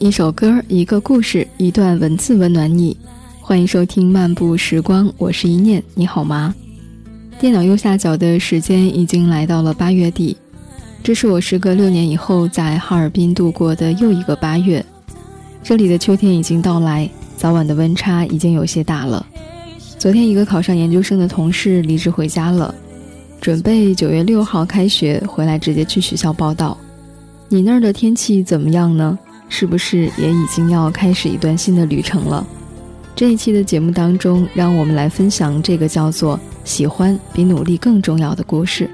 一首歌、一个故事、一段文字温暖你。欢迎收听《漫步时光》，我是一念，你好吗？电脑右下角的时间已经来到了八月底，这是我时隔六年以后在哈尔滨度过的又一个八月。这里的秋天已经到来，早晚的温差已经有些大了。昨天，一个考上研究生的同事离职回家了，准备九月六号开学回来直接去学校报道。你那儿的天气怎么样呢？是不是也已经要开始一段新的旅程了？这一期的节目当中，让我们来分享这个叫做“喜欢比努力更重要”的故事。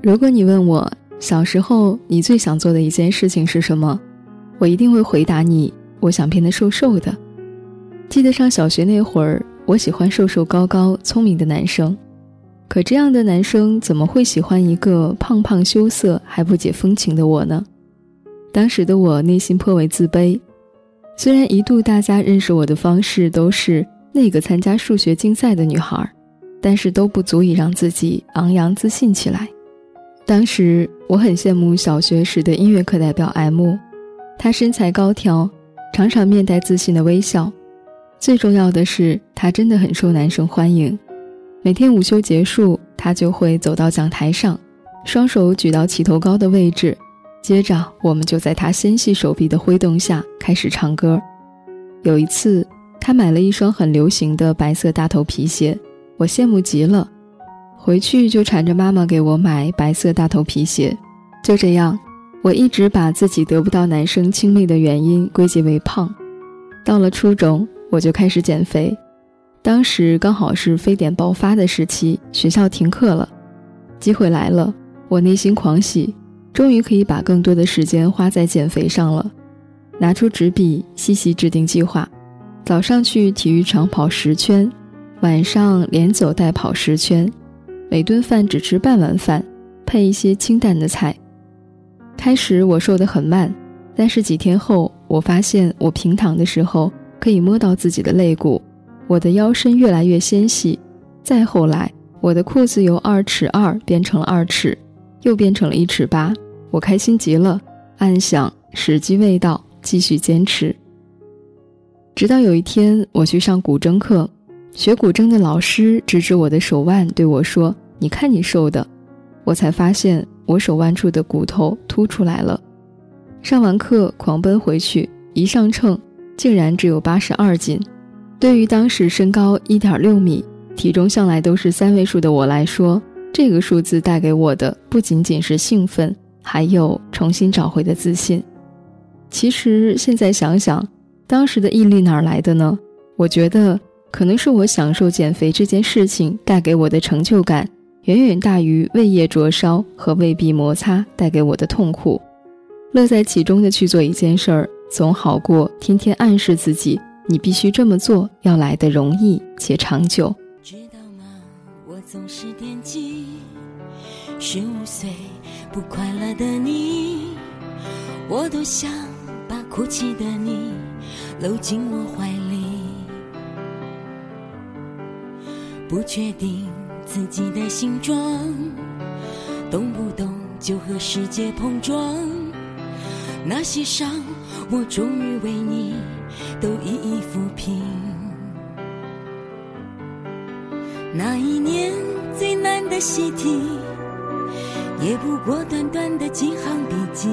如果你问我小时候你最想做的一件事情是什么，我一定会回答你：我想变得瘦瘦的。记得上小学那会儿。我喜欢瘦瘦高高、聪明的男生，可这样的男生怎么会喜欢一个胖胖羞涩还不解风情的我呢？当时的我内心颇为自卑，虽然一度大家认识我的方式都是那个参加数学竞赛的女孩，但是都不足以让自己昂扬自信起来。当时我很羡慕小学时的音乐课代表 M，她身材高挑，常常面带自信的微笑。最重要的是，他真的很受男生欢迎。每天午休结束，他就会走到讲台上，双手举到齐头高的位置，接着我们就在他纤细手臂的挥动下开始唱歌。有一次，他买了一双很流行的白色大头皮鞋，我羡慕极了，回去就缠着妈妈给我买白色大头皮鞋。就这样，我一直把自己得不到男生青睐的原因归结为胖。到了初中。我就开始减肥，当时刚好是非典爆发的时期，学校停课了，机会来了，我内心狂喜，终于可以把更多的时间花在减肥上了。拿出纸笔，细细制定计划，早上去体育场跑十圈，晚上连走带跑十圈，每顿饭只吃半碗饭，配一些清淡的菜。开始我瘦得很慢，但是几天后，我发现我平躺的时候。可以摸到自己的肋骨，我的腰身越来越纤细。再后来，我的裤子由二尺二变成了二尺，又变成了一尺八。我开心极了，暗想时机未到，继续坚持。直到有一天，我去上古筝课，学古筝的老师指指我的手腕，对我说：“你看你瘦的。”我才发现我手腕处的骨头凸出来了。上完课，狂奔回去，一上秤。竟然只有八十二斤，对于当时身高一点六米、体重向来都是三位数的我来说，这个数字带给我的不仅仅是兴奋，还有重新找回的自信。其实现在想想，当时的毅力哪来的呢？我觉得可能是我享受减肥这件事情带给我的成就感，远远大于胃液灼烧和胃壁摩擦带给我的痛苦。乐在其中的去做一件事儿。总好过天天暗示自己，你必须这么做，要来的容易且长久。知道吗？我总是惦记十五岁不快乐的你，我多想把哭泣的你搂进我怀里。不确定自己的形状，动不动就和世界碰撞，那些伤。我终于为你都一一抚平。那一年最难的习题，也不过短短的几行笔记。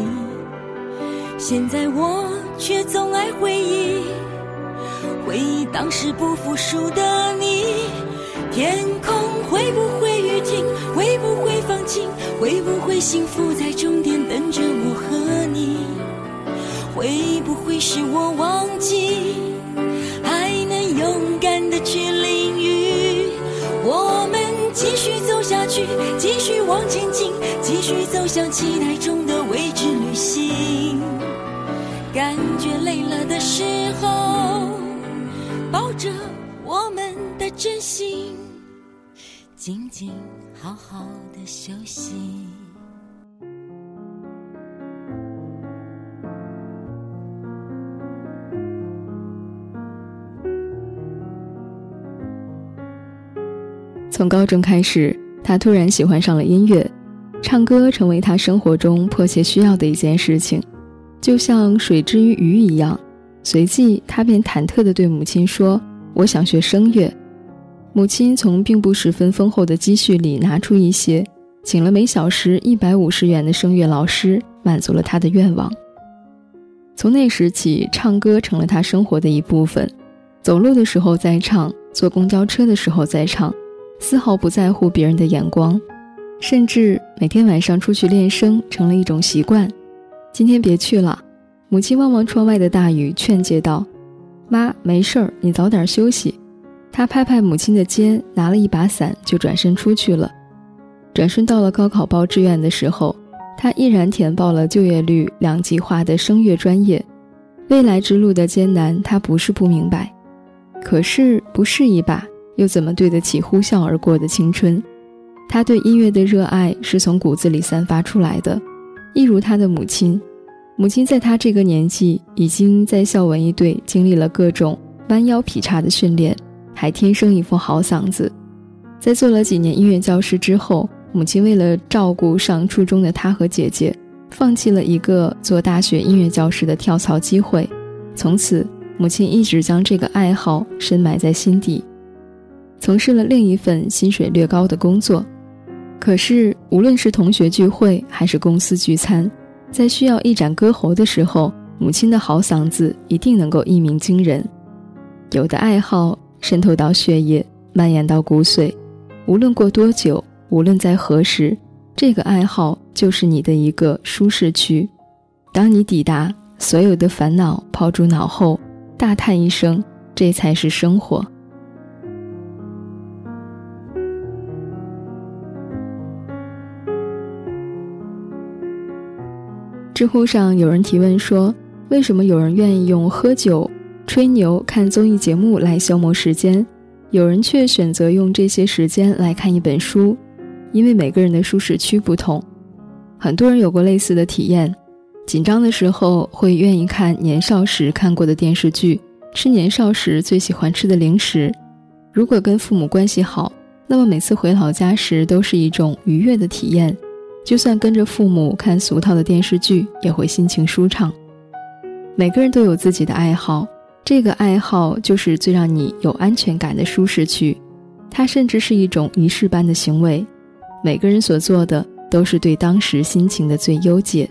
现在我却总爱回忆，回忆当时不服输的你。天空会不会雨停？会不会放晴？会不会幸福在终点等着我？会不会是我忘记，还能勇敢的去淋雨？我们继续走下去，继续往前进，继续走向期待中的未知旅行。感觉累了的时候，抱着我们的真心，静静好好的休息。从高中开始，他突然喜欢上了音乐，唱歌成为他生活中迫切需要的一件事情，就像水之于鱼一样。随即，他便忐忑地对母亲说：“我想学声乐。”母亲从并不十分丰厚的积蓄里拿出一些，请了每小时一百五十元的声乐老师，满足了他的愿望。从那时起，唱歌成了他生活的一部分，走路的时候在唱，坐公交车的时候在唱，丝毫不在乎别人的眼光，甚至每天晚上出去练声成了一种习惯。今天别去了，母亲望望窗外的大雨，劝诫道：“妈，没事儿，你早点休息。”他拍拍母亲的肩，拿了一把伞就转身出去了。转瞬到了高考报志愿的时候。他毅然填报了就业率两极化的声乐专业，未来之路的艰难，他不是不明白，可是不试一把，又怎么对得起呼啸而过的青春？他对音乐的热爱是从骨子里散发出来的，一如他的母亲。母亲在他这个年纪，已经在校文艺队经历了各种弯腰劈叉的训练，还天生一副好嗓子。在做了几年音乐教师之后。母亲为了照顾上初中的他和姐姐，放弃了一个做大学音乐教师的跳槽机会。从此，母亲一直将这个爱好深埋在心底，从事了另一份薪水略高的工作。可是，无论是同学聚会还是公司聚餐，在需要一展歌喉的时候，母亲的好嗓子一定能够一鸣惊人。有的爱好渗透到血液，蔓延到骨髓，无论过多久。无论在何时，这个爱好就是你的一个舒适区。当你抵达，所有的烦恼抛诸脑后，大叹一声：“这才是生活。”知乎上有人提问说：“为什么有人愿意用喝酒、吹牛、看综艺节目来消磨时间，有人却选择用这些时间来看一本书？”因为每个人的舒适区不同，很多人有过类似的体验：紧张的时候会愿意看年少时看过的电视剧，吃年少时最喜欢吃的零食；如果跟父母关系好，那么每次回老家时都是一种愉悦的体验。就算跟着父母看俗套的电视剧，也会心情舒畅。每个人都有自己的爱好，这个爱好就是最让你有安全感的舒适区，它甚至是一种仪式般的行为。每个人所做的都是对当时心情的最优解。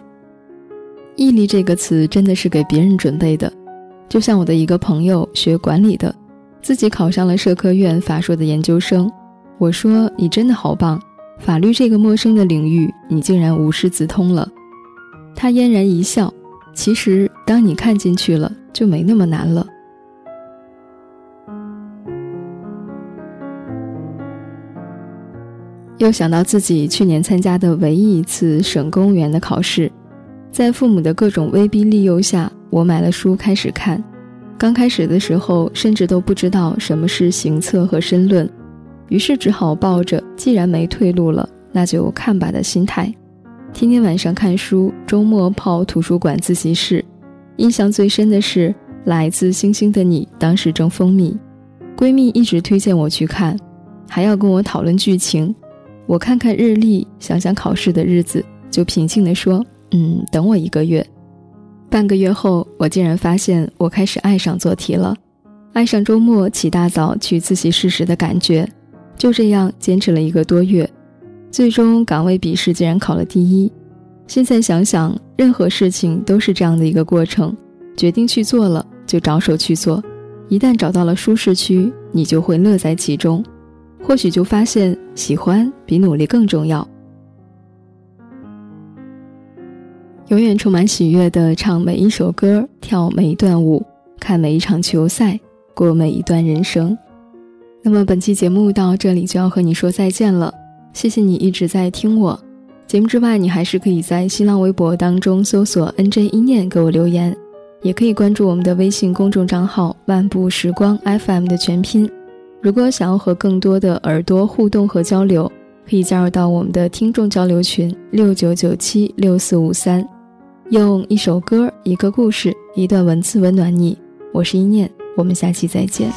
毅力这个词真的是给别人准备的，就像我的一个朋友学管理的，自己考上了社科院法硕的研究生。我说你真的好棒，法律这个陌生的领域，你竟然无师自通了。他嫣然一笑，其实当你看进去了，就没那么难了。又想到自己去年参加的唯一一次省公务员的考试，在父母的各种威逼利诱下，我买了书开始看。刚开始的时候，甚至都不知道什么是行测和申论，于是只好抱着既然没退路了，那就看吧的心态，天天晚上看书，周末泡图书馆自习室。印象最深的是《来自星星的你》，当时正风靡，闺蜜一直推荐我去看，还要跟我讨论剧情。我看看日历，想想考试的日子，就平静地说：“嗯，等我一个月。”半个月后，我竟然发现我开始爱上做题了，爱上周末起大早去自习室时的感觉。就这样坚持了一个多月，最终岗位笔试竟然考了第一。现在想想，任何事情都是这样的一个过程：决定去做了，就着手去做。一旦找到了舒适区，你就会乐在其中。或许就发现喜欢比努力更重要。永远充满喜悦的唱每一首歌，跳每一段舞，看每一场球赛，过每一段人生。那么本期节目到这里就要和你说再见了。谢谢你一直在听我。节目之外，你还是可以在新浪微博当中搜索 “nj 一念”给我留言，也可以关注我们的微信公众账号“漫步时光 FM” 的全拼。如果想要和更多的耳朵互动和交流，可以加入到我们的听众交流群六九九七六四五三，用一首歌、一个故事、一段文字温暖你。我是一念，我们下期再见。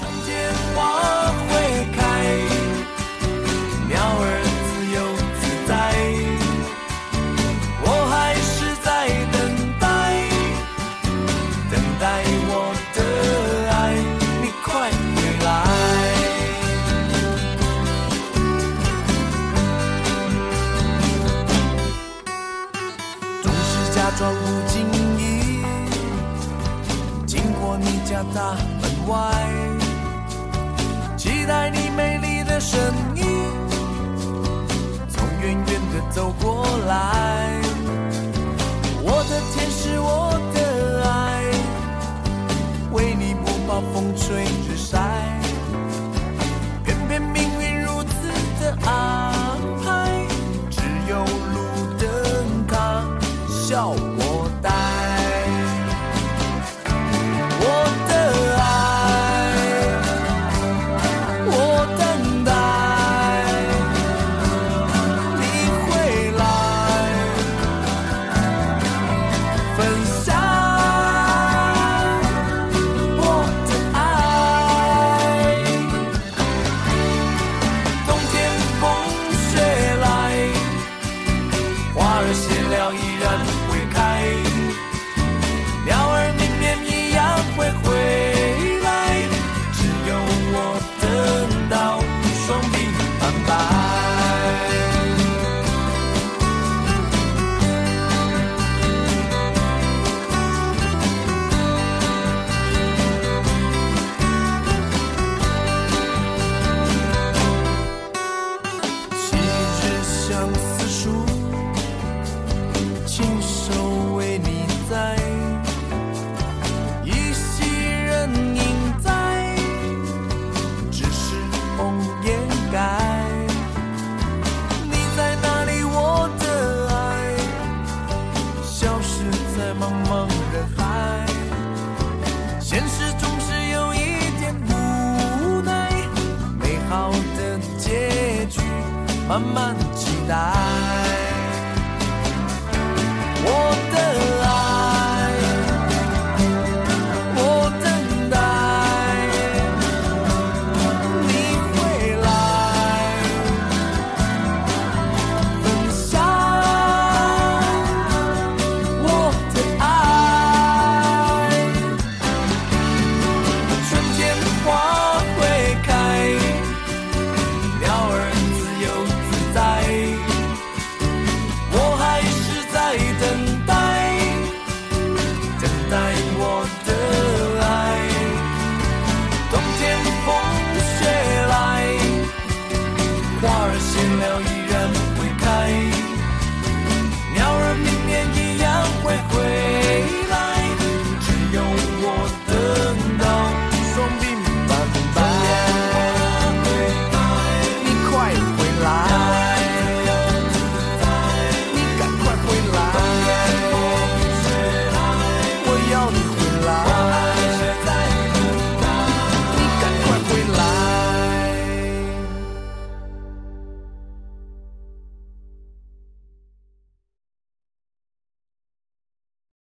大门外期待你美丽的身影从远远的走过来。